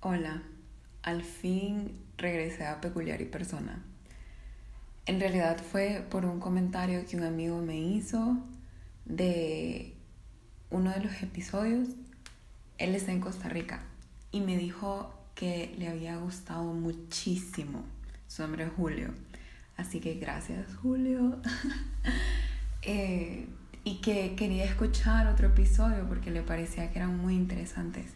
Hola, al fin regresé a Peculiar y Persona. En realidad fue por un comentario que un amigo me hizo de uno de los episodios. Él está en Costa Rica y me dijo que le había gustado muchísimo. Su nombre es Julio. Así que gracias Julio. Eh, y que quería escuchar otro episodio porque le parecía que eran muy interesantes.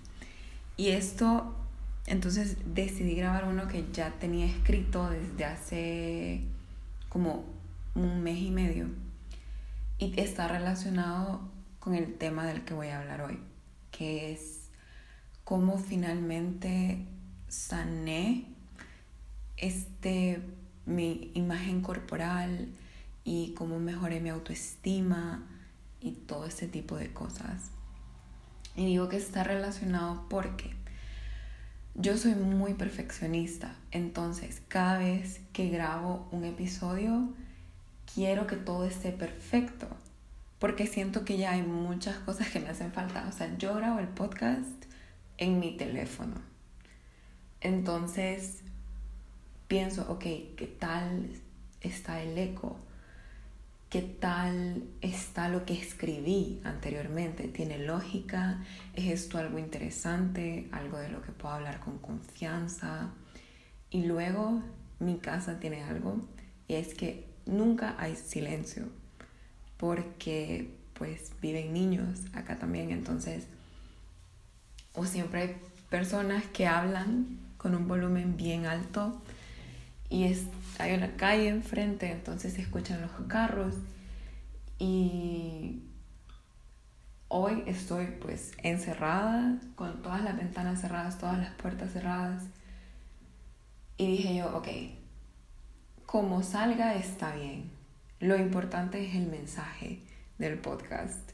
Y esto entonces decidí grabar uno que ya tenía escrito desde hace como un mes y medio y está relacionado con el tema del que voy a hablar hoy, que es cómo finalmente sané este mi imagen corporal y cómo mejoré mi autoestima y todo ese tipo de cosas. Y digo que está relacionado porque yo soy muy perfeccionista, entonces cada vez que grabo un episodio quiero que todo esté perfecto, porque siento que ya hay muchas cosas que me hacen falta. O sea, yo grabo el podcast en mi teléfono. Entonces pienso, ok, ¿qué tal está el eco? Qué tal está lo que escribí anteriormente. ¿Tiene lógica? ¿Es esto algo interesante? ¿Algo de lo que puedo hablar con confianza? Y luego mi casa tiene algo es que nunca hay silencio porque pues viven niños acá también entonces o siempre hay personas que hablan con un volumen bien alto y es, hay una calle enfrente, entonces se escuchan los carros y hoy estoy pues encerrada, con todas las ventanas cerradas, todas las puertas cerradas y dije yo, ok, como salga está bien, lo importante es el mensaje del podcast.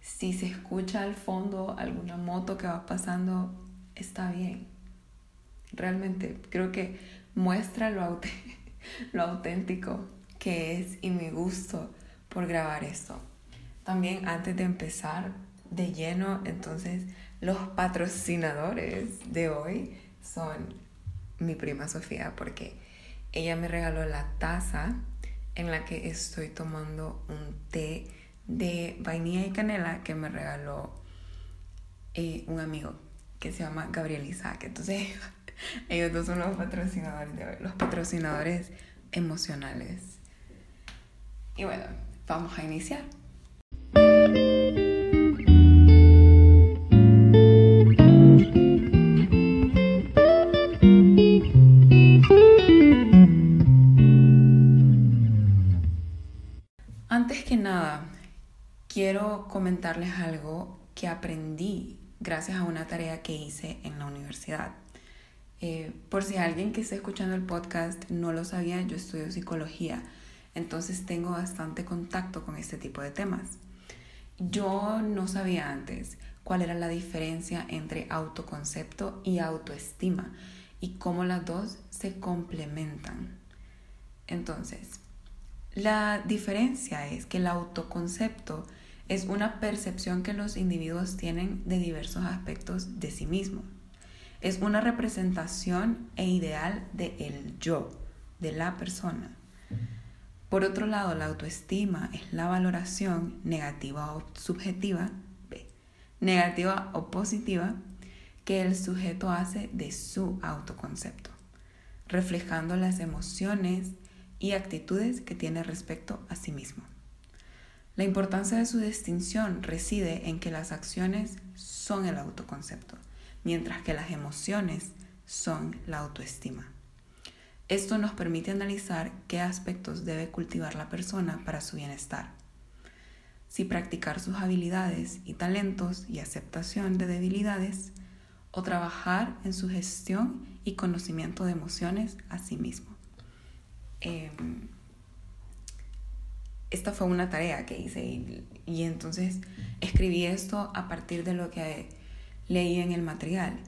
Si se escucha al fondo alguna moto que va pasando, está bien. Realmente creo que muestra lo, auténtico que es y mi gusto por grabar esto. También antes de empezar de lleno, entonces los patrocinadores de hoy son mi prima Sofía porque ella me regaló la taza en la que estoy tomando un té de vainilla y canela que me regaló eh, un amigo que se llama Gabriel Isaac. Entonces Ellos dos son los patrocinadores de hoy, los patrocinadores emocionales. Y bueno, vamos a iniciar. Antes que nada, quiero comentarles algo que aprendí gracias a una tarea que hice en la universidad. Eh, por si alguien que está escuchando el podcast no lo sabía, yo estudio psicología, entonces tengo bastante contacto con este tipo de temas. Yo no sabía antes cuál era la diferencia entre autoconcepto y autoestima y cómo las dos se complementan. Entonces, la diferencia es que el autoconcepto es una percepción que los individuos tienen de diversos aspectos de sí mismos es una representación e ideal de el yo, de la persona. Por otro lado, la autoestima es la valoración negativa o subjetiva, negativa o positiva, que el sujeto hace de su autoconcepto, reflejando las emociones y actitudes que tiene respecto a sí mismo. La importancia de su distinción reside en que las acciones son el autoconcepto mientras que las emociones son la autoestima. Esto nos permite analizar qué aspectos debe cultivar la persona para su bienestar. Si practicar sus habilidades y talentos y aceptación de debilidades, o trabajar en su gestión y conocimiento de emociones a sí mismo. Em, esta fue una tarea que hice y, y entonces escribí esto a partir de lo que leí en el material.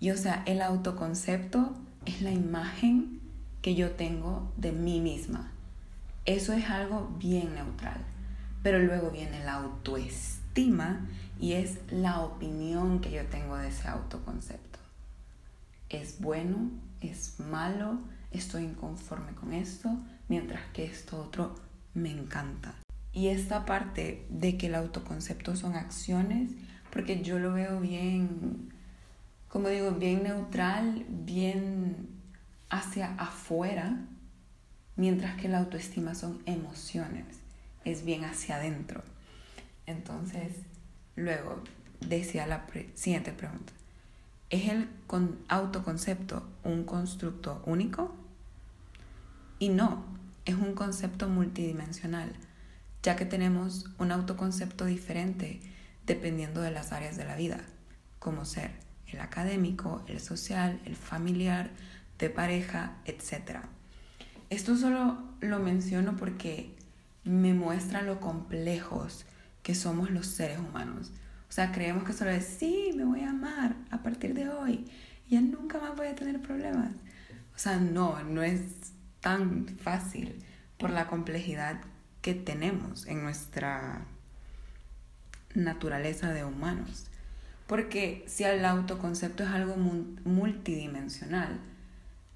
Y o sea, el autoconcepto es la imagen que yo tengo de mí misma. Eso es algo bien neutral. Pero luego viene la autoestima y es la opinión que yo tengo de ese autoconcepto. es bueno, es malo, estoy inconforme con esto, mientras que esto otro me encanta. Y esta parte de que el autoconcepto son acciones, porque yo lo veo bien, como digo, bien neutral, bien hacia afuera, mientras que la autoestima son emociones, es bien hacia adentro. Entonces, luego decía la siguiente pregunta. ¿Es el autoconcepto un constructo único? Y no, es un concepto multidimensional, ya que tenemos un autoconcepto diferente dependiendo de las áreas de la vida, como ser el académico, el social, el familiar, de pareja, etc. Esto solo lo menciono porque me muestra lo complejos que somos los seres humanos. O sea, creemos que solo es, sí, me voy a amar a partir de hoy ya nunca más voy a tener problemas. O sea, no, no es tan fácil por la complejidad que tenemos en nuestra naturaleza de humanos. Porque si el autoconcepto es algo multidimensional,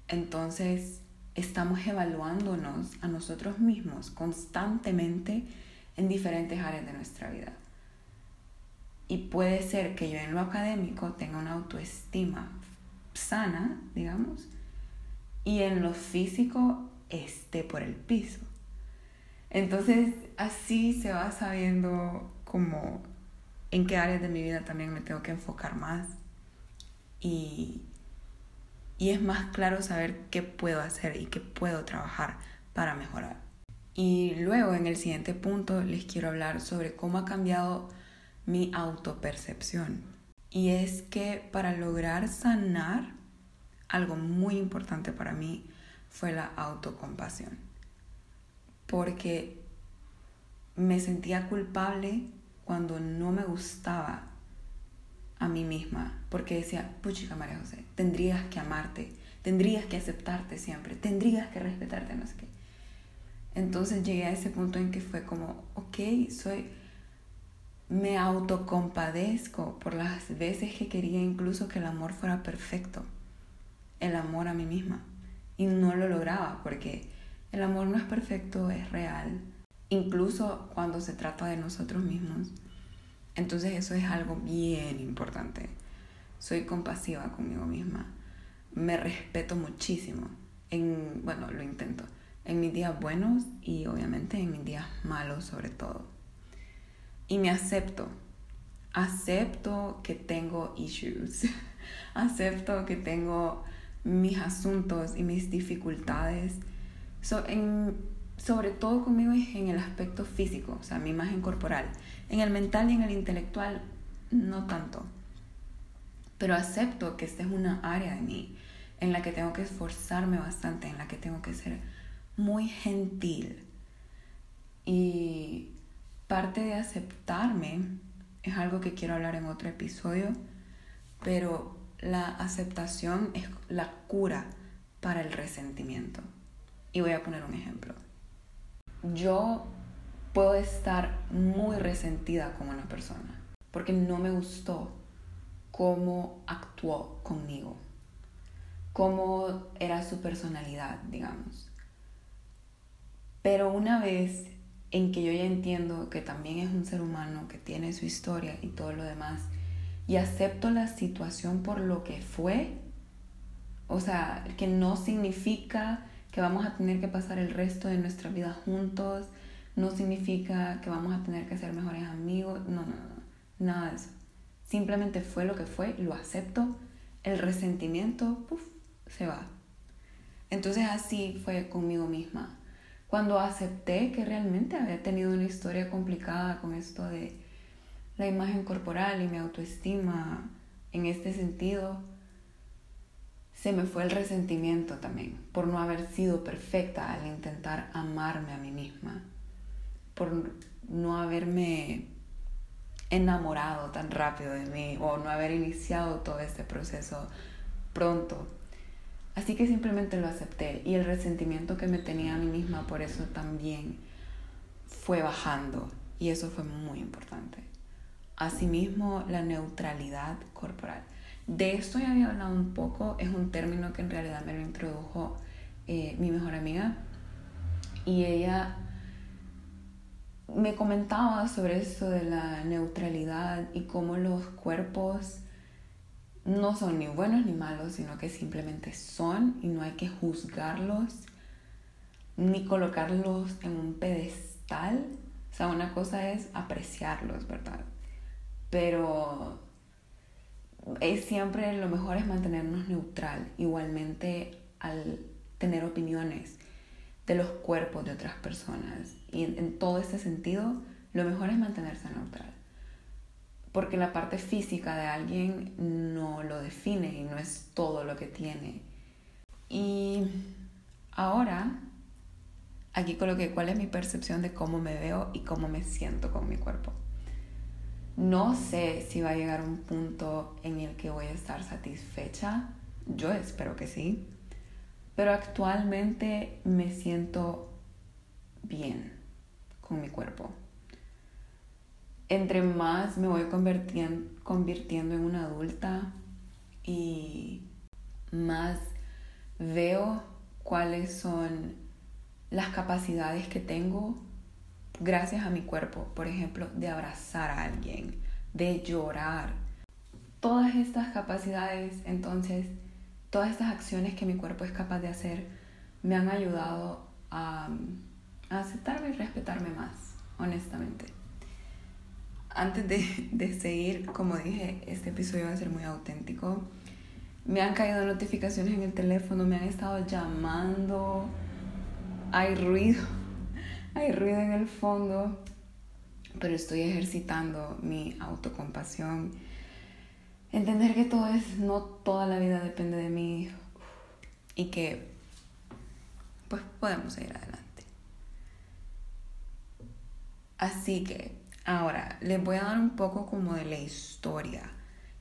entonces estamos evaluándonos a nosotros mismos constantemente en diferentes áreas de nuestra vida. Y puede ser que yo en lo académico tenga una autoestima sana, digamos, y en lo físico esté por el piso. Entonces así se va sabiendo como en qué áreas de mi vida también me tengo que enfocar más y, y es más claro saber qué puedo hacer y qué puedo trabajar para mejorar. Y luego en el siguiente punto les quiero hablar sobre cómo ha cambiado mi autopercepción. Y es que para lograr sanar, algo muy importante para mí fue la autocompasión. Porque me sentía culpable cuando no me gustaba a mí misma. Porque decía, puchica María José, tendrías que amarte, tendrías que aceptarte siempre, tendrías que respetarte, no sé qué. Entonces llegué a ese punto en que fue como, ok, soy, me autocompadezco por las veces que quería incluso que el amor fuera perfecto, el amor a mí misma. Y no lo lograba porque el amor no es perfecto, es real, incluso cuando se trata de nosotros mismos. Entonces eso es algo bien importante. Soy compasiva conmigo misma. Me respeto muchísimo. En, bueno, lo intento en mis días buenos y obviamente en mis días malos sobre todo. Y me acepto. Acepto que tengo issues. acepto que tengo mis asuntos y mis dificultades. Sobre todo conmigo en el aspecto físico, o sea, mi imagen corporal. En el mental y en el intelectual, no tanto. Pero acepto que esta es una área de mí en la que tengo que esforzarme bastante, en la que tengo que ser muy gentil. Y parte de aceptarme es algo que quiero hablar en otro episodio, pero la aceptación es la cura para el resentimiento. Y voy a poner un ejemplo. Yo puedo estar muy resentida con una persona porque no me gustó cómo actuó conmigo, cómo era su personalidad, digamos. Pero una vez en que yo ya entiendo que también es un ser humano, que tiene su historia y todo lo demás, y acepto la situación por lo que fue, o sea, que no significa que vamos a tener que pasar el resto de nuestra vida juntos, no significa que vamos a tener que ser mejores amigos, no, no, nada de eso. Simplemente fue lo que fue, lo acepto, el resentimiento, puff, se va. Entonces así fue conmigo misma cuando acepté que realmente había tenido una historia complicada con esto de la imagen corporal y mi autoestima en este sentido, se me fue el resentimiento también por no haber sido perfecta al intentar amarme a mí misma, por no haberme enamorado tan rápido de mí o no haber iniciado todo este proceso pronto Así que simplemente lo acepté y el resentimiento que me tenía a mí misma por eso también fue bajando y eso fue muy importante. Asimismo, la neutralidad corporal. De esto ya había hablado un poco, es un término que en realidad me lo introdujo eh, mi mejor amiga y ella me comentaba sobre eso de la neutralidad y cómo los cuerpos no son ni buenos ni malos, sino que simplemente son y no hay que juzgarlos ni colocarlos en un pedestal. O sea, una cosa es apreciarlos, ¿verdad? Pero es siempre lo mejor es mantenernos neutral. Igualmente al tener opiniones de los cuerpos de otras personas. Y en, todo este sentido, lo mejor es mantenerse neutral. Porque la parte física de alguien no lo define y no es todo lo que tiene. Y ahora, aquí coloqué cuál es mi percepción de cómo me veo y cómo me siento con mi cuerpo. No sé si va a llegar un punto en el que voy a estar satisfecha. Yo espero que sí. Pero actualmente me siento bien con mi cuerpo. Entre más me voy convirtiendo en una adulta y más veo cuáles son las capacidades que tengo gracias a mi cuerpo, por ejemplo, de abrazar a alguien, de llorar. Todas estas capacidades, entonces, todas estas acciones que mi cuerpo es capaz de hacer, me han ayudado a, aceptarme y respetarme más, honestamente. Antes de, de seguir, como dije, este episodio va a ser muy auténtico. Me han caído notificaciones en el teléfono, me han estado llamando, hay ruido hay ruido en el fondo, pero estoy ejercitando mi autocompasión. Entender que todo es, no toda la vida depende de mí y que pues podemos seguir adelante. Así que ahora les voy a dar un poco como de la historia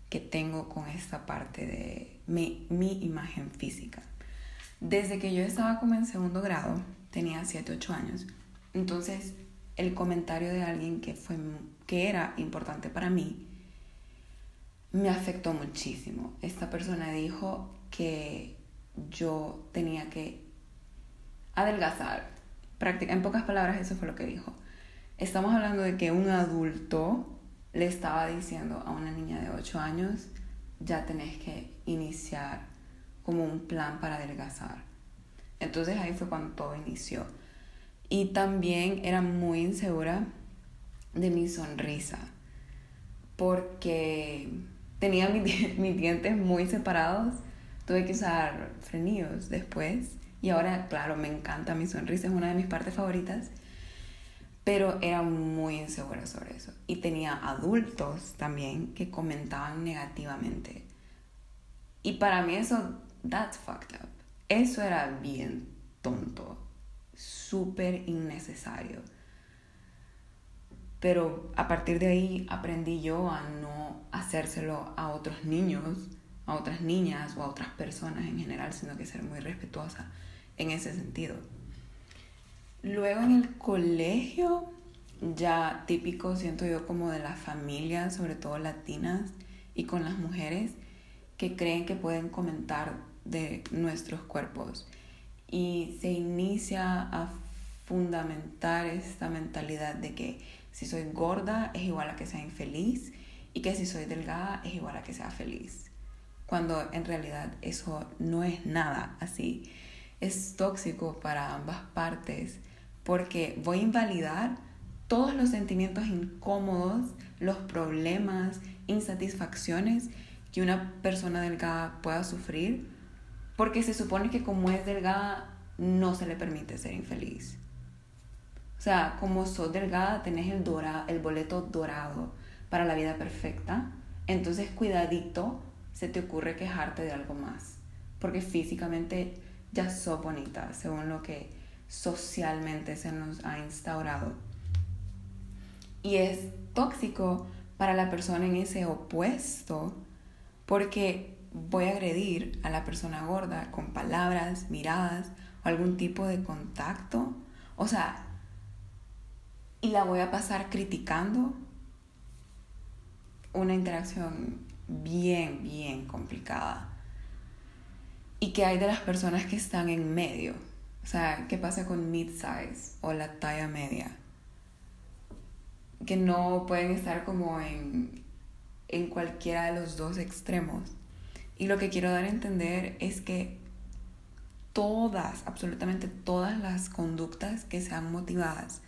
que tengo con esta parte de mi, mi imagen física. Desde que yo estaba como en segundo grado, tenía 7, 8 años, entonces, el comentario de alguien que, fue, que era importante para mí me afectó muchísimo. Esta persona dijo que yo tenía que adelgazar. En pocas palabras, eso fue lo que dijo. Estamos hablando de que un adulto le estaba diciendo a una niña de 8 años, ya tenés que iniciar como un plan para adelgazar. Entonces ahí fue cuando todo inició. Y también era muy insegura de mi sonrisa, porque tenía mis, dientes muy separados, tuve que usar frenillos después y ahora, claro, me encanta mi sonrisa, es una de mis partes favoritas, pero era muy insegura sobre eso. Y tenía adultos también que comentaban negativamente. Y para mí eso, that's fucked up. Eso era bien tonto súper innecesario. Pero a partir de ahí aprendí yo a no hacérselo a otros niños, a otras niñas o a otras personas en general, sino que ser muy respetuosa en ese sentido. Luego en el colegio, ya típico siento yo como de las familias, sobre todo latinas, y con las mujeres que creen que pueden comentar de nuestros cuerpos y se inicia a fundamentar esta mentalidad de que si soy gorda es igual a que sea infeliz y que si soy delgada es igual a que sea feliz. Cuando en realidad eso no es nada así. Es tóxico para ambas partes porque voy a invalidar todos los sentimientos incómodos, los problemas, insatisfacciones que una persona delgada pueda sufrir porque se supone que como es delgada, no se le permite ser infeliz. O sea, como sos delgada, tenés el, el boleto dorado para la vida perfecta. Entonces, cuidadito, se te ocurre quejarte de algo más. Porque físicamente ya sos bonita, según lo que socialmente se nos ha instaurado. Y es tóxico para la persona en ese opuesto, porque voy a agredir a la persona gorda con palabras, miradas o algún tipo de contacto. O sea, y la voy a pasar criticando una interacción bien, bien complicada. ¿Y qué hay de las personas que están en medio? O sea, ¿qué pasa con mid-size o la talla media? Que no pueden estar como en, en cualquiera de los dos extremos. Y lo que quiero dar a entender es que todas, absolutamente todas las conductas que sean motivadas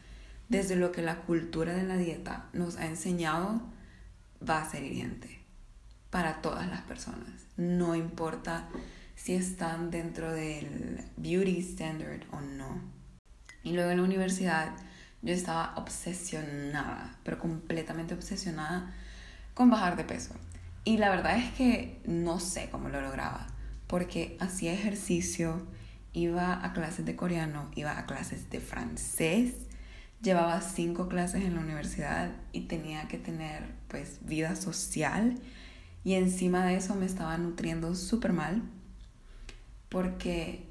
desde lo que la cultura de la dieta nos ha enseñado va a ser hiriente para todas las personas. No importa si están dentro del beauty standard o no. Y luego en la universidad yo estaba obsesionada, pero completamente obsesionada con bajar de peso. Y la verdad es que no sé cómo lo lograba, porque hacía ejercicio, iba a clases de coreano, iba a clases de francés, llevaba cinco clases en la universidad y tenía que tener pues vida social y encima de eso me estaba nutriendo súper mal porque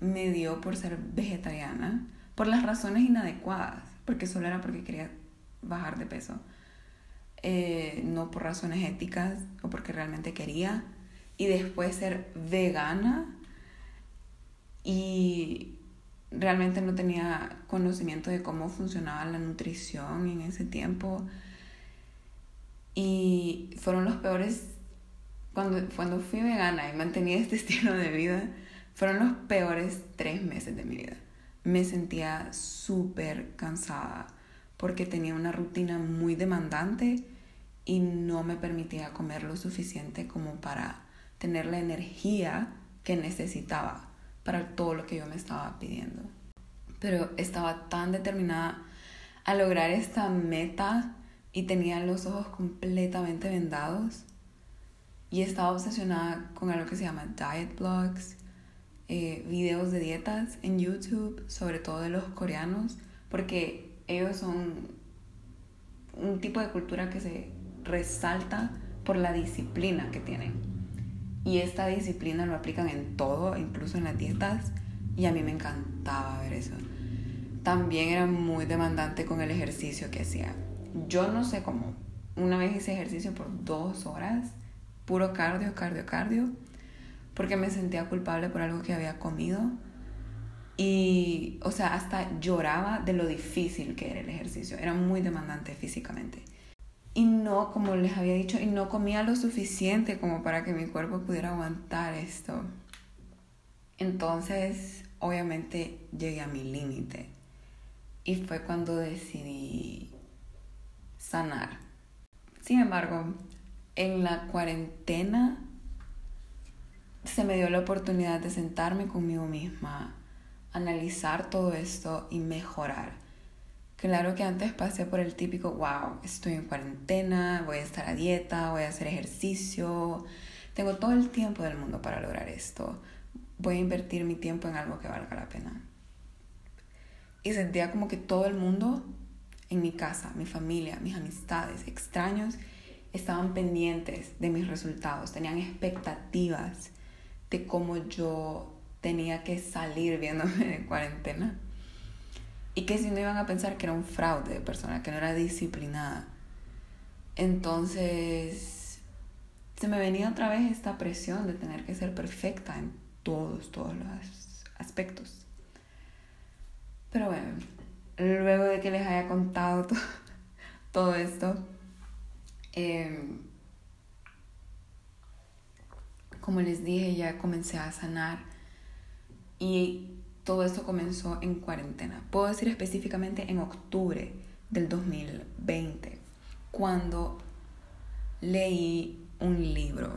me dio por ser vegetariana por las razones inadecuadas, porque solo era porque quería bajar de peso. Eh, no por razones éticas o porque realmente quería. Y después ser vegana y realmente no tenía conocimiento de cómo funcionaba la nutrición en ese tiempo. Y fueron los peores, cuando, cuando fui vegana y mantenía este estilo de vida, fueron los peores tres meses de mi vida. Me sentía súper cansada porque tenía una rutina muy demandante y no me permitía comer lo suficiente como para tener la energía que necesitaba para todo lo que yo me estaba pidiendo. Pero estaba tan determinada a lograr esta meta y tenía los ojos completamente vendados y estaba obsesionada con algo que se llama diet blogs, eh, videos de dietas en YouTube, sobre todo de los coreanos, porque ellos son un tipo de cultura que se resalta por la disciplina que tienen. Y esta disciplina lo aplican en todo, incluso en las dietas, y a mí me encantaba ver eso. También era muy demandante con el ejercicio que hacía. Yo no sé cómo. Una vez hice ejercicio por dos horas, puro cardio, cardio, cardio, porque me sentía culpable por algo que había comido. Y, o sea, hasta lloraba de lo difícil que era el ejercicio. Era muy demandante físicamente y no, como les había dicho, y no comía lo suficiente como para que mi cuerpo pudiera aguantar esto. Entonces, obviamente, llegué a mi límite. Y fue cuando decidí sanar. Sin embargo, en la cuarentena se me dio la oportunidad de sentarme conmigo misma, analizar todo esto y mejorar Claro que antes pasé por el típico, wow, estoy en cuarentena, voy a estar a dieta, voy a hacer ejercicio, tengo todo el tiempo del mundo para lograr esto, voy a invertir mi tiempo en algo que valga la pena. Y sentía como que todo el mundo en mi casa, mi familia, mis amistades, extraños, estaban pendientes de mis resultados, tenían expectativas de cómo yo tenía que salir viéndome de cuarentena y que si no iban a pensar que era un fraude de persona, que no era disciplinada. Entonces, se me venía otra vez esta presión de tener que ser perfecta en todos, todos los aspectos. Pero bueno, luego de que les haya contado todo, esto, em, como les dije, ya comencé a sanar y todo esto comenzó en cuarentena. Puedo decir específicamente en octubre del 2020, cuando leí un libro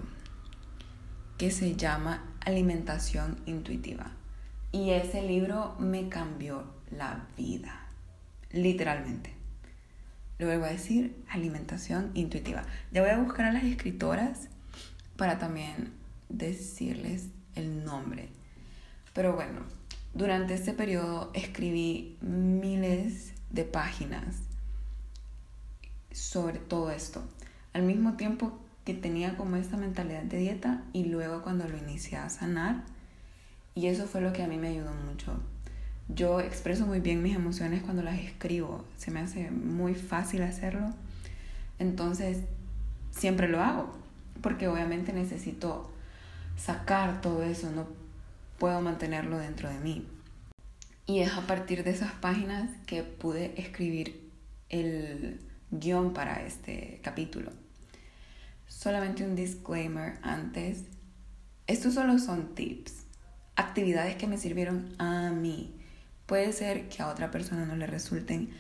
que se llama Alimentación Intuitiva. Y ese libro me cambió la vida, literalmente. Lo vuelvo a decir, alimentación intuitiva. Ya voy a buscar a las escritoras para también decirles el nombre. Pero bueno, durante este periodo escribí miles de páginas sobre todo esto. Al mismo tiempo que tenía como esta mentalidad de dieta y luego cuando lo inicié a sanar. Y eso fue lo que a mí me ayudó mucho. Yo expreso muy bien mis emociones cuando las escribo. Se me hace muy fácil hacerlo. Entonces, siempre lo hago. porque obviamente necesito sacar todo eso, puedo mantenerlo dentro de mí. Y es a partir de esas páginas que pude escribir el guion para este capítulo. Solamente un disclaimer antes. Estos solo son tips, actividades que me sirvieron a mí. Puede ser que a otra persona no le resulten.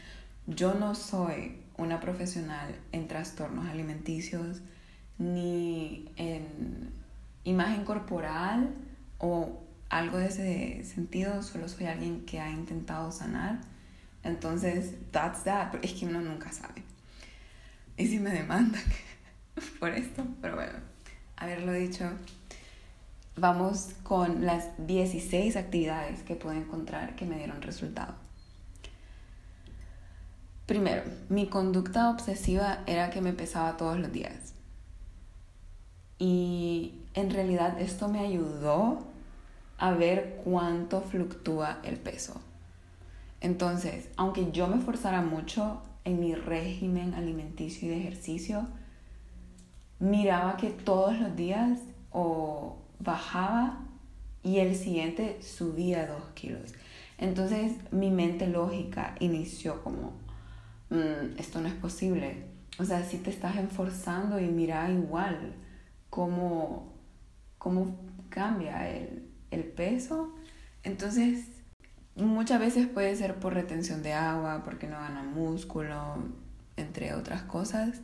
Yo no soy una profesional en trastornos alimenticios ni en imagen corporal o algo de ese sentido, solo soy alguien que ha intentado sanar. Entonces, that's that, es que uno nunca sabe. Y si me demandan por esto, pero bueno, haberlo dicho, vamos con las 16 actividades que pude encontrar que me dieron resultado. Primero, mi conducta obsesiva era que me pesaba todos los días. Y en realidad esto me ayudó a ver cuánto fluctúa el peso. Entonces, aunque yo me esforzara mucho en mi régimen alimenticio y de ejercicio, miraba que todos los días o bajaba y el siguiente subía dos kilos. Entonces mi mente lógica inició como, Mm, esto no es posible. O sea, si te estás esforzando y mira igual cómo, cómo cambia el, el peso. Entonces, muchas veces puede ser por retención de agua, porque no gana músculo, entre otras cosas.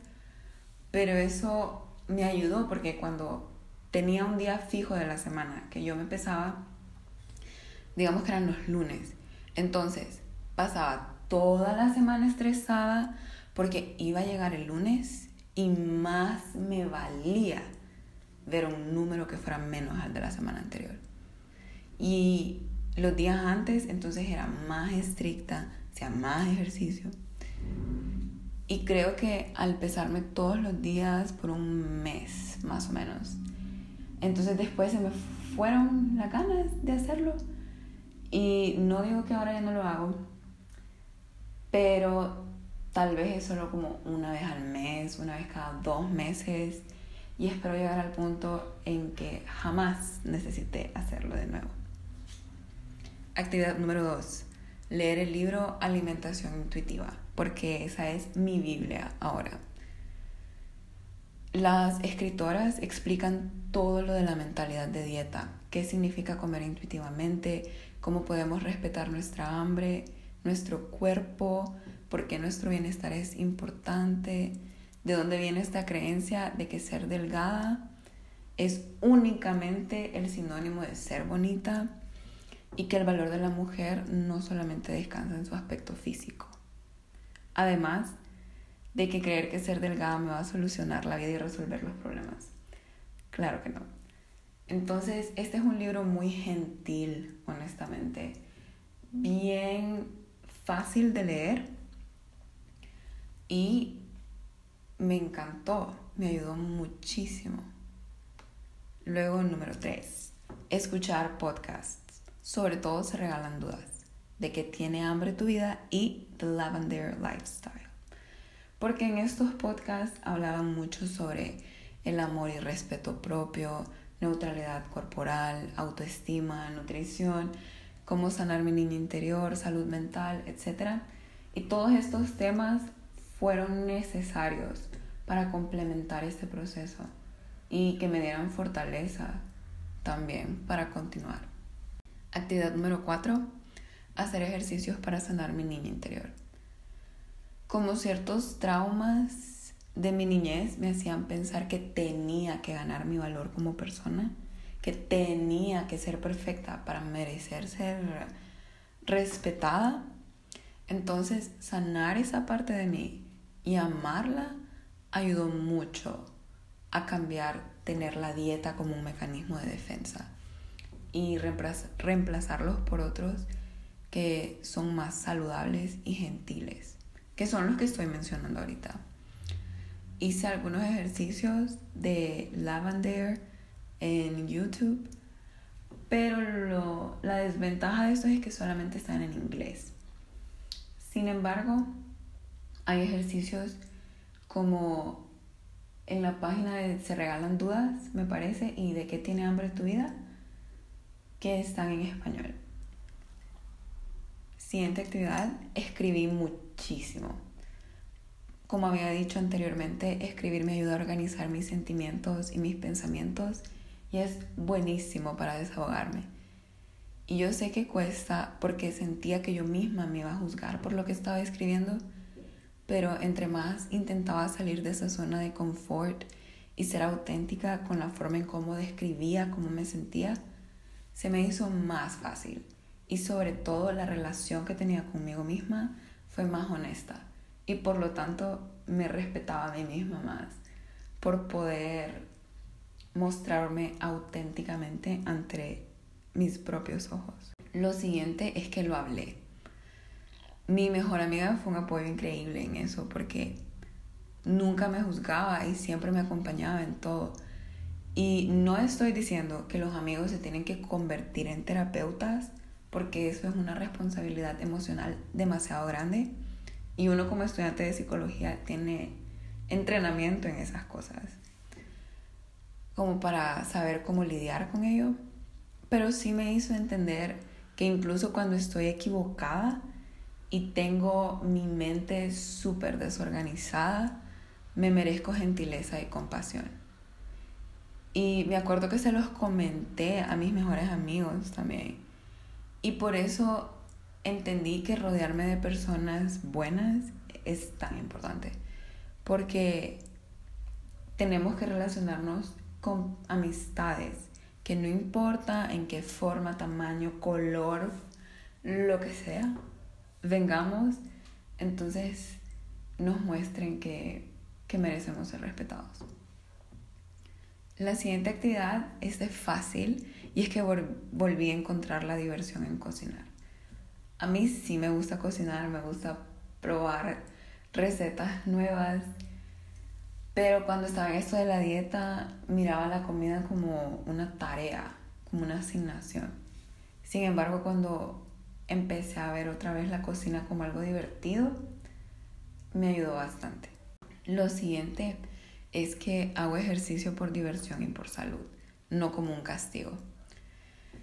Pero eso me ayudó porque cuando tenía un día fijo de la semana que yo me pesaba, digamos que eran los lunes, entonces pasaba toda la semana estresada porque iba a llegar el lunes y más me valía ver un número que fuera menos al de la semana anterior. Y los días antes entonces era más estricta, hacía más ejercicio. Y creo que al pesarme todos los días por un mes, más o menos. Entonces después se me fueron las ganas de hacerlo. Y no digo que ahora ya no lo hago, pero tal vez es solo como una vez al mes, una vez cada dos meses y espero llegar al punto en que jamás necesite hacerlo de nuevo. Actividad número dos, leer el libro Alimentación Intuitiva, porque esa es mi Biblia ahora. Las escritoras explican todo lo de la mentalidad de dieta, qué significa comer intuitivamente, cómo podemos respetar nuestra hambre, nuestro cuerpo, porque nuestro bienestar es importante, de dónde viene esta creencia de que ser delgada es únicamente el sinónimo de ser bonita y que el valor de la mujer no solamente descansa en su aspecto físico. Además de que creer que ser delgada me va a solucionar la vida y resolver los problemas. Claro que no. Entonces, este es un libro muy gentil, honestamente. Bien fácil de leer y me encantó, me ayudó muchísimo. Luego, número 3, escuchar podcasts. Sobre todo se regalan dudas de que tiene hambre tu vida y The Lavender Lifestyle. Porque en estos podcasts hablaban mucho sobre el amor y respeto propio, neutralidad corporal, autoestima, nutrición, cómo sanar mi niña interior, salud mental, etc. Y todos estos temas fueron necesarios para complementar este proceso y que me dieran fortaleza también para continuar. Actividad número 4. Hacer ejercicios para sanar mi niña interior. Como ciertos traumas de mi niñez me hacían pensar que tenía que ganar mi valor como persona, que tenía que ser perfecta para merecer ser respetada. Entonces, sanar esa parte de mí y amarla ayudó mucho a cambiar tener la dieta como un mecanismo de defensa y reemplazarlos por otros que son más saludables y gentiles, que son los que estoy mencionando ahorita. Hice algunos ejercicios de lavender en YouTube, pero la desventaja de esto es que solamente están en inglés. Sin embargo, hay ejercicios como en la página de Se Regalan Dudas, me parece, y de qué tiene hambre tu vida, que están en español. Siguiente actividad, escribí muchísimo. Como había dicho anteriormente, escribir me ayuda a organizar mis sentimientos y mis pensamientos y es buenísimo para desahogarme. Y yo sé que cuesta porque sentía que yo misma me iba a juzgar por lo que estaba escribiendo, pero entre más intentaba salir de esa zona de confort y ser auténtica con la forma en cómo describía cómo me sentía, se me hizo más fácil. Y sobre todo la relación que tenía conmigo misma fue más honesta. Y por lo tanto me respetaba a mí misma más por poder mostrarme auténticamente ante mis propios ojos. Lo siguiente es que lo hablé. Mi mejor amiga fue un apoyo increíble en eso porque nunca me juzgaba y siempre me acompañaba en todo. Y no estoy diciendo que los amigos se tienen que convertir en terapeutas porque eso es una responsabilidad emocional demasiado grande y uno como estudiante de psicología tiene entrenamiento en esas cosas como para saber cómo lidiar con ello, pero sí me hizo entender que incluso cuando estoy equivocada y tengo mi mente súper desorganizada, me merezco gentileza y compasión. Y me acuerdo que se los comenté a mis mejores amigos también. Y por eso entendí que rodearme de personas buenas es tan importante. Porque tenemos que relacionarnos con amistades, que no importa en qué forma, tamaño, color, lo que sea, vengamos, entonces nos muestren que, que merecemos ser respetados. La siguiente actividad es de fácil y es que volví a encontrar la diversión en cocinar. A mí sí me gusta cocinar, me gusta probar recetas nuevas, pero cuando estaba en esto de la dieta, miraba la comida como una tarea, como una asignación. Sin embargo, cuando empecé a ver otra vez la cocina como algo divertido, me ayudó bastante. Lo siguiente es que hago ejercicio por diversión y por salud, no como un castigo.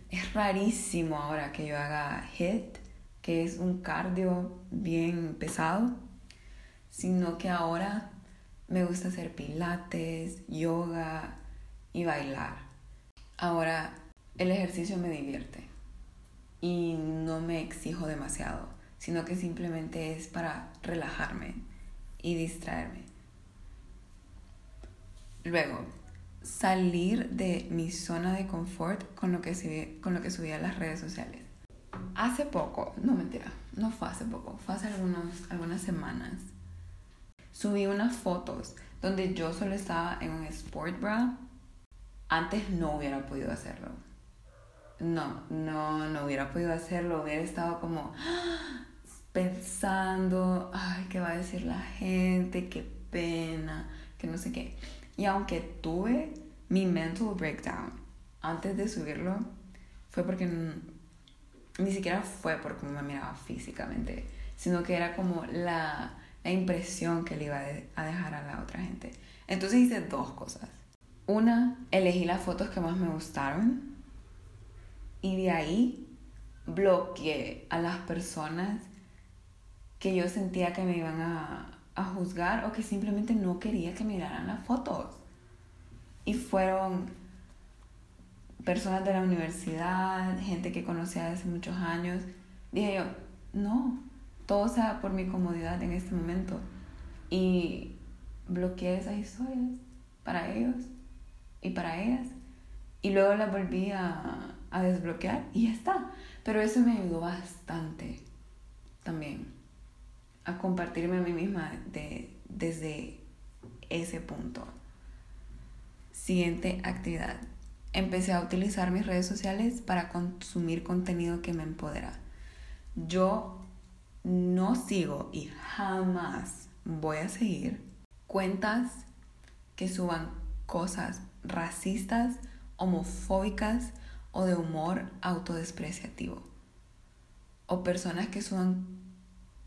Es rarísimo ahora que yo haga HIT, que es un cardio bien pesado, sino que ahora me gusta hacer pilates, yoga y bailar. Ahora, el ejercicio me divierte y no me exijo demasiado, sino que simplemente es para relajarme y distraerme. Luego, salir de mi zona de confort con lo que, con lo que subí a las redes sociales. Hace poco, no mentira, no fue hace poco, fue hace algunos, algunas semanas subí unas fotos donde yo solo estaba en un sport bra. Antes no hubiera podido hacerlo. No, no, no hubiera podido hacerlo. Hubiera estado como pensando, ay, ¿qué va a decir la gente? Qué pena, que no sé qué. Y aunque tuve mi mental breakdown antes de subirlo, fue porque ni siquiera fue por cómo me miraba físicamente, sino que era como la la impresión que le iba a dejar a la otra gente. Entonces hice dos cosas. Una, elegí las fotos que más me gustaron y de ahí bloqueé a las personas que yo sentía que me iban a, a juzgar o que simplemente no quería que miraran las fotos. Y fueron personas de la universidad, gente que conocía hace muchos años. Dije yo, no, todo sea por mi comodidad en este momento. Y bloqueé esas historias para ellos y para ellas. Y luego las volví a, desbloquear y ya está. Pero eso me ayudó bastante también a compartirme a mí misma de, desde ese punto. Siguiente actividad. Empecé a utilizar mis redes sociales para consumir contenido que me empodera. Yo no sigo y jamás voy a seguir cuentas que suban cosas racistas, homofóbicas o de humor autodespreciativo. O personas que suban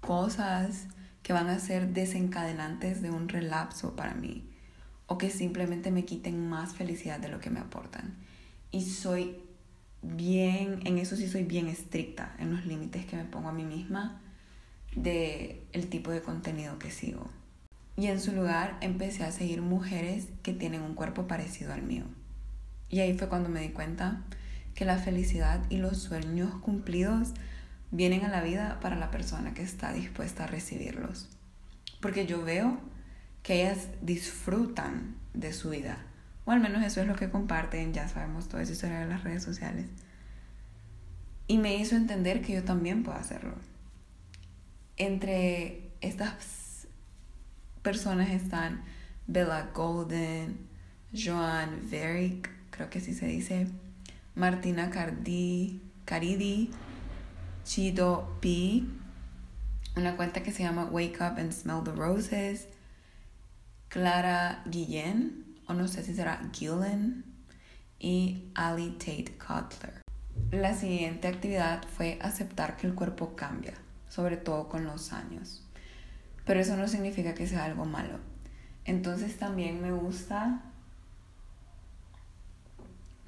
cosas que van a ser desencadenantes de un relapso para mí. o que simplemente me quiten más felicidad de lo que me aportan. Y soy bien, en eso sí soy bien estricta, en los límites que me pongo a mí misma de el tipo de contenido que sigo. Y en su lugar empecé a seguir mujeres que tienen un cuerpo parecido al mío. Y ahí fue cuando me di cuenta que la felicidad y los sueños cumplidos vienen a la vida para la persona que está dispuesta a recibirlos. Porque yo veo que ellas disfrutan de su vida. O al menos eso es lo que comparten, ya sabemos toda esa historia de las redes sociales. Y me hizo entender que yo también puedo hacerlo. Entre estas personas están Bella Golden, Joan Verick, creo que así se dice, Martina Cardi, Caridi, Chido P, una cuenta que se llama Wake Up and Smell the Roses, Clara Guillén, o no sé si será Gillen, y Ali Tate Cutler. La siguiente actividad fue aceptar que el cuerpo cambia, sobre todo con los años. Pero eso no significa que sea algo malo. Entonces también me gusta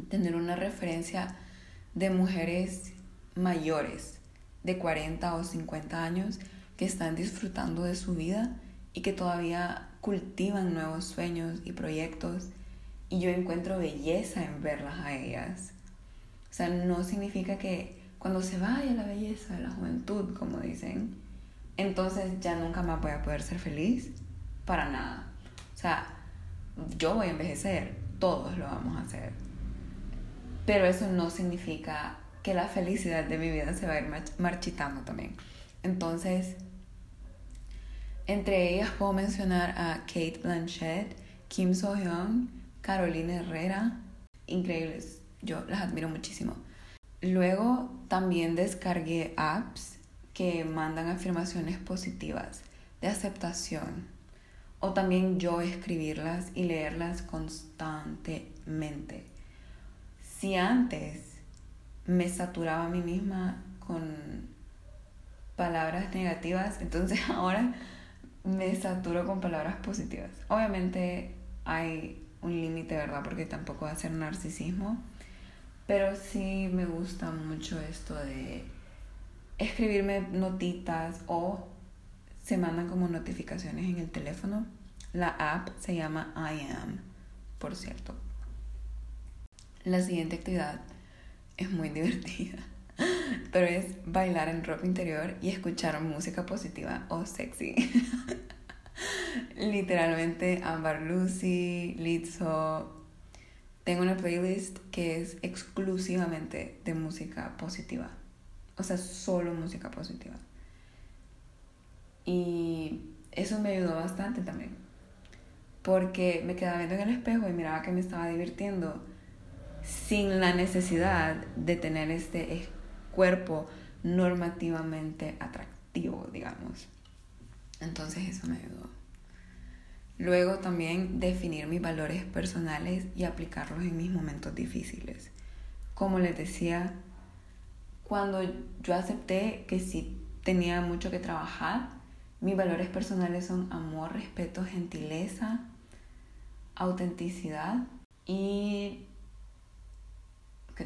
tener una referencia de mujeres mayores de 40 o 50 años que están disfrutando de su vida y que todavía cultivan nuevos sueños y proyectos y yo encuentro belleza en verlas a ellas. O sea, no significa que cuando se vaya la belleza de la juventud, como dicen, entonces ya nunca más voy a poder ser feliz. Para nada. O sea, yo voy a envejecer, todos lo vamos a hacer. Pero eso no significa que la felicidad de mi vida se va a ir marchitando también. Entonces, entre ellas puedo mencionar a Kate Blanchett, Kim So-hyun, Carolina Herrera, increíbles, yo las admiro muchísimo. Luego también descargué apps que mandan afirmaciones positivas de aceptación o también yo escribirlas y leerlas constantemente. Si antes me saturaba a mí misma con palabras negativas, entonces ahora me saturo con palabras positivas. Obviamente hay un límite, ¿verdad? Porque tampoco va a ser narcisismo. Pero sí me gusta mucho esto de escribirme notitas o se mandan como notificaciones en el teléfono. La app se llama I Am, por cierto. La siguiente actividad es muy divertida, pero es bailar en ropa interior y escuchar música positiva o sexy. Literalmente Amber Lucy, Lizzo. Tengo una playlist que es exclusivamente de música positiva. O sea, solo música positiva. Y eso me ayudó bastante también. Porque me quedaba viendo en el espejo y miraba que me estaba divirtiendo sin la necesidad de tener este cuerpo normativamente atractivo, digamos. Entonces eso me ayudó. Luego también definir mis valores personales y aplicarlos en mis momentos difíciles. Como les decía, cuando yo acepté que sí tenía mucho que trabajar, mis valores personales son amor, respeto, gentileza, autenticidad y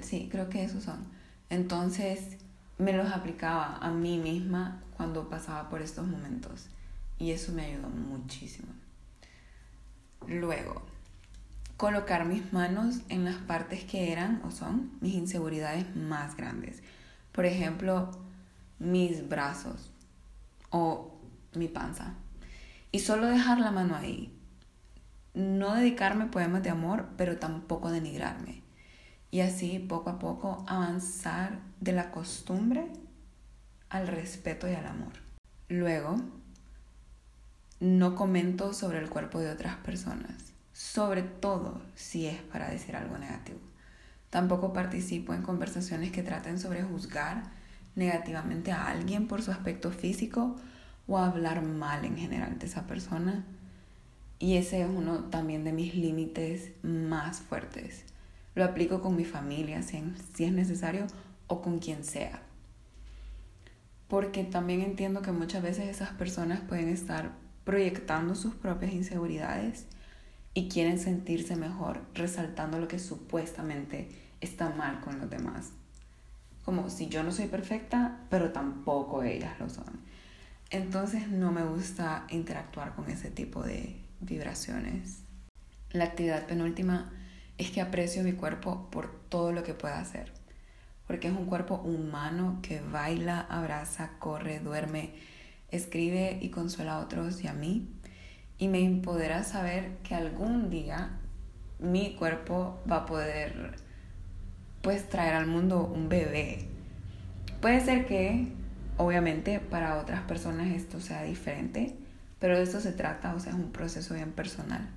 sí, creo que esos son. Entonces me los aplicaba a mí misma cuando pasaba por estos momentos y eso me ayudó muchísimo. Luego, colocar mis manos en las partes que eran o son mis inseguridades más grandes. Por ejemplo, mis brazos o mi panza. Y solo dejar la mano ahí. No dedicarme poemas de amor, pero tampoco denigrarme. Y así poco a poco avanzar de la costumbre al respeto y al amor. Luego, no comento sobre el cuerpo de otras personas, sobre todo si es para decir algo negativo. Tampoco participo en conversaciones que traten sobre juzgar negativamente a alguien por su aspecto físico o hablar mal en general de esa persona. Y ese es uno también de mis límites más fuertes. Lo aplico con mi familia si es necesario o con quien sea. Porque también entiendo que muchas veces esas personas pueden estar proyectando sus propias inseguridades y quieren sentirse mejor resaltando lo que supuestamente está mal con los demás. Como si yo no soy perfecta, pero tampoco ellas lo son. Entonces no me gusta interactuar con ese tipo de vibraciones. La actividad penúltima es que aprecio mi cuerpo por todo lo que pueda hacer. Porque es un cuerpo humano que baila, abraza, corre, duerme, escribe y consuela a otros y a mí. Y me empodera saber que algún día mi cuerpo va a poder pues traer al mundo un bebé. Puede ser que, obviamente, para otras personas esto sea diferente, pero de eso se trata, o sea, es un proceso bien personal.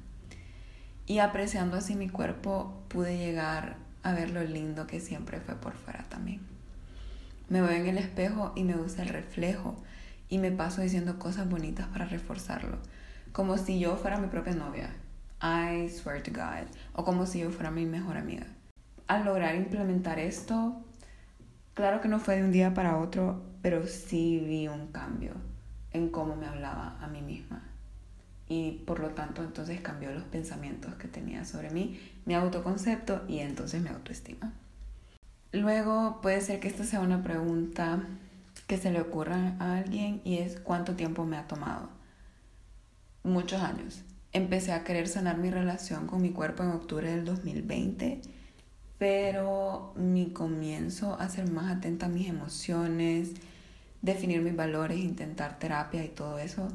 Y apreciando así mi cuerpo, pude llegar a ver lo lindo que siempre fue por fuera también. Me veo en el espejo y me gusta el reflejo y me paso diciendo cosas bonitas para reforzarlo, como si yo fuera mi propia novia. I swear to God. O como si yo fuera mi mejor amiga al lograr implementar esto, claro que no fue de un día para otro, pero sí vi un cambio en cómo me hablaba a mí misma. Y por lo tanto entonces cambió los pensamientos que tenía sobre mí, mi autoconcepto y entonces mi autoestima. Luego puede ser que esta sea una pregunta que se le ocurra a alguien y es ¿cuánto tiempo me ha tomado? Muchos años. Empecé a querer sanar mi relación con mi cuerpo en octubre del 2020 pero mi comienzo a ser más atenta a mis emociones, definir mis valores, intentar terapia y todo eso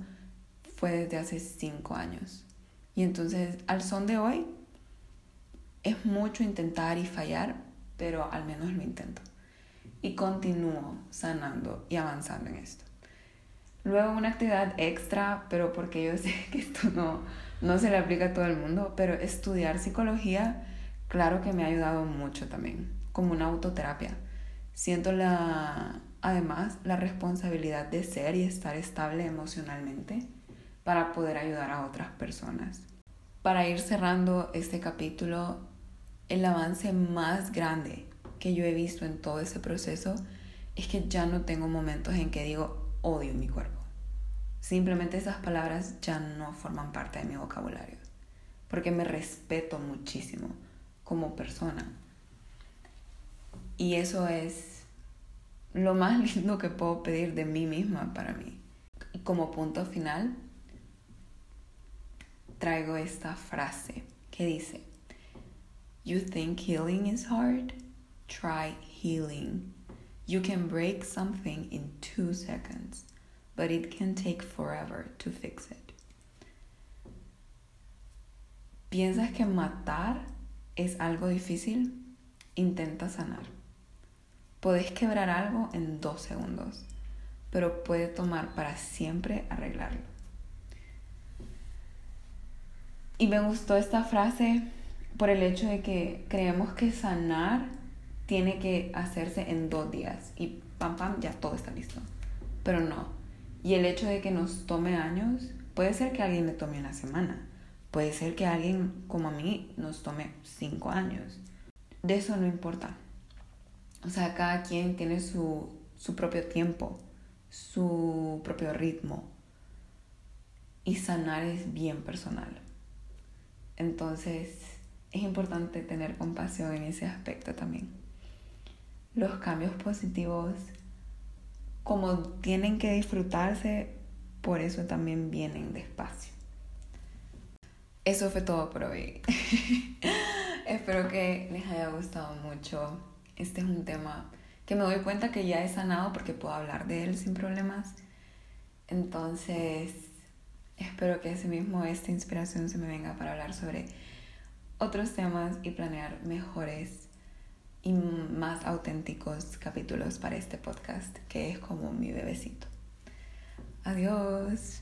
fue desde hace cinco años. Y entonces, al son de hoy, es mucho intentar y fallar, pero al menos lo intento. Y continúo sanando y avanzando en esto. Luego una actividad extra, pero porque yo sé que esto no, no se le aplica a todo el mundo, pero estudiar psicología claro que me ha ayudado mucho también, como una autoterapia. Siento la, además la responsabilidad de ser y estar estable emocionalmente para poder ayudar a otras personas. Para ir cerrando este capítulo, el avance más grande que yo he visto en todo ese proceso es que ya no tengo momentos en que digo odio mi cuerpo. Simplemente esas palabras ya no forman parte de mi vocabulario, porque me respeto muchísimo como persona. Y eso es lo más lindo que puedo pedir de mí misma para mí. Y como punto final, traigo esta frase que dice, You think healing is hard? Try healing. You can break something in two seconds, but it can take forever to fix it. ¿Piensas que matar es algo difícil, intenta sanar. Podés quebrar algo en dos segundos, pero puede tomar para siempre arreglarlo. Y me gustó esta frase por el hecho de que creemos que sanar tiene que hacerse en dos días y pam pam ya todo está listo. Pero no. Y el hecho de que nos tome años, puede ser que alguien le tome una semana, Puede ser que alguien como a mí nos tome cinco años. De eso no importa. O sea, cada quien tiene su, su propio tiempo, su propio ritmo. Y sanar es bien personal. Entonces, es importante tener compasión en ese aspecto también. Los cambios positivos, como tienen que disfrutarse, por eso también vienen despacio. Eso fue todo por hoy. Espero que les haya gustado mucho. Este es un tema que me doy cuenta que ya he sanado porque puedo hablar de él sin problemas. Entonces, espero que mismo esta inspiración se me venga para hablar sobre otros temas y planear mejores y más auténticos capítulos para este podcast, que es como mi bebecito. Adiós.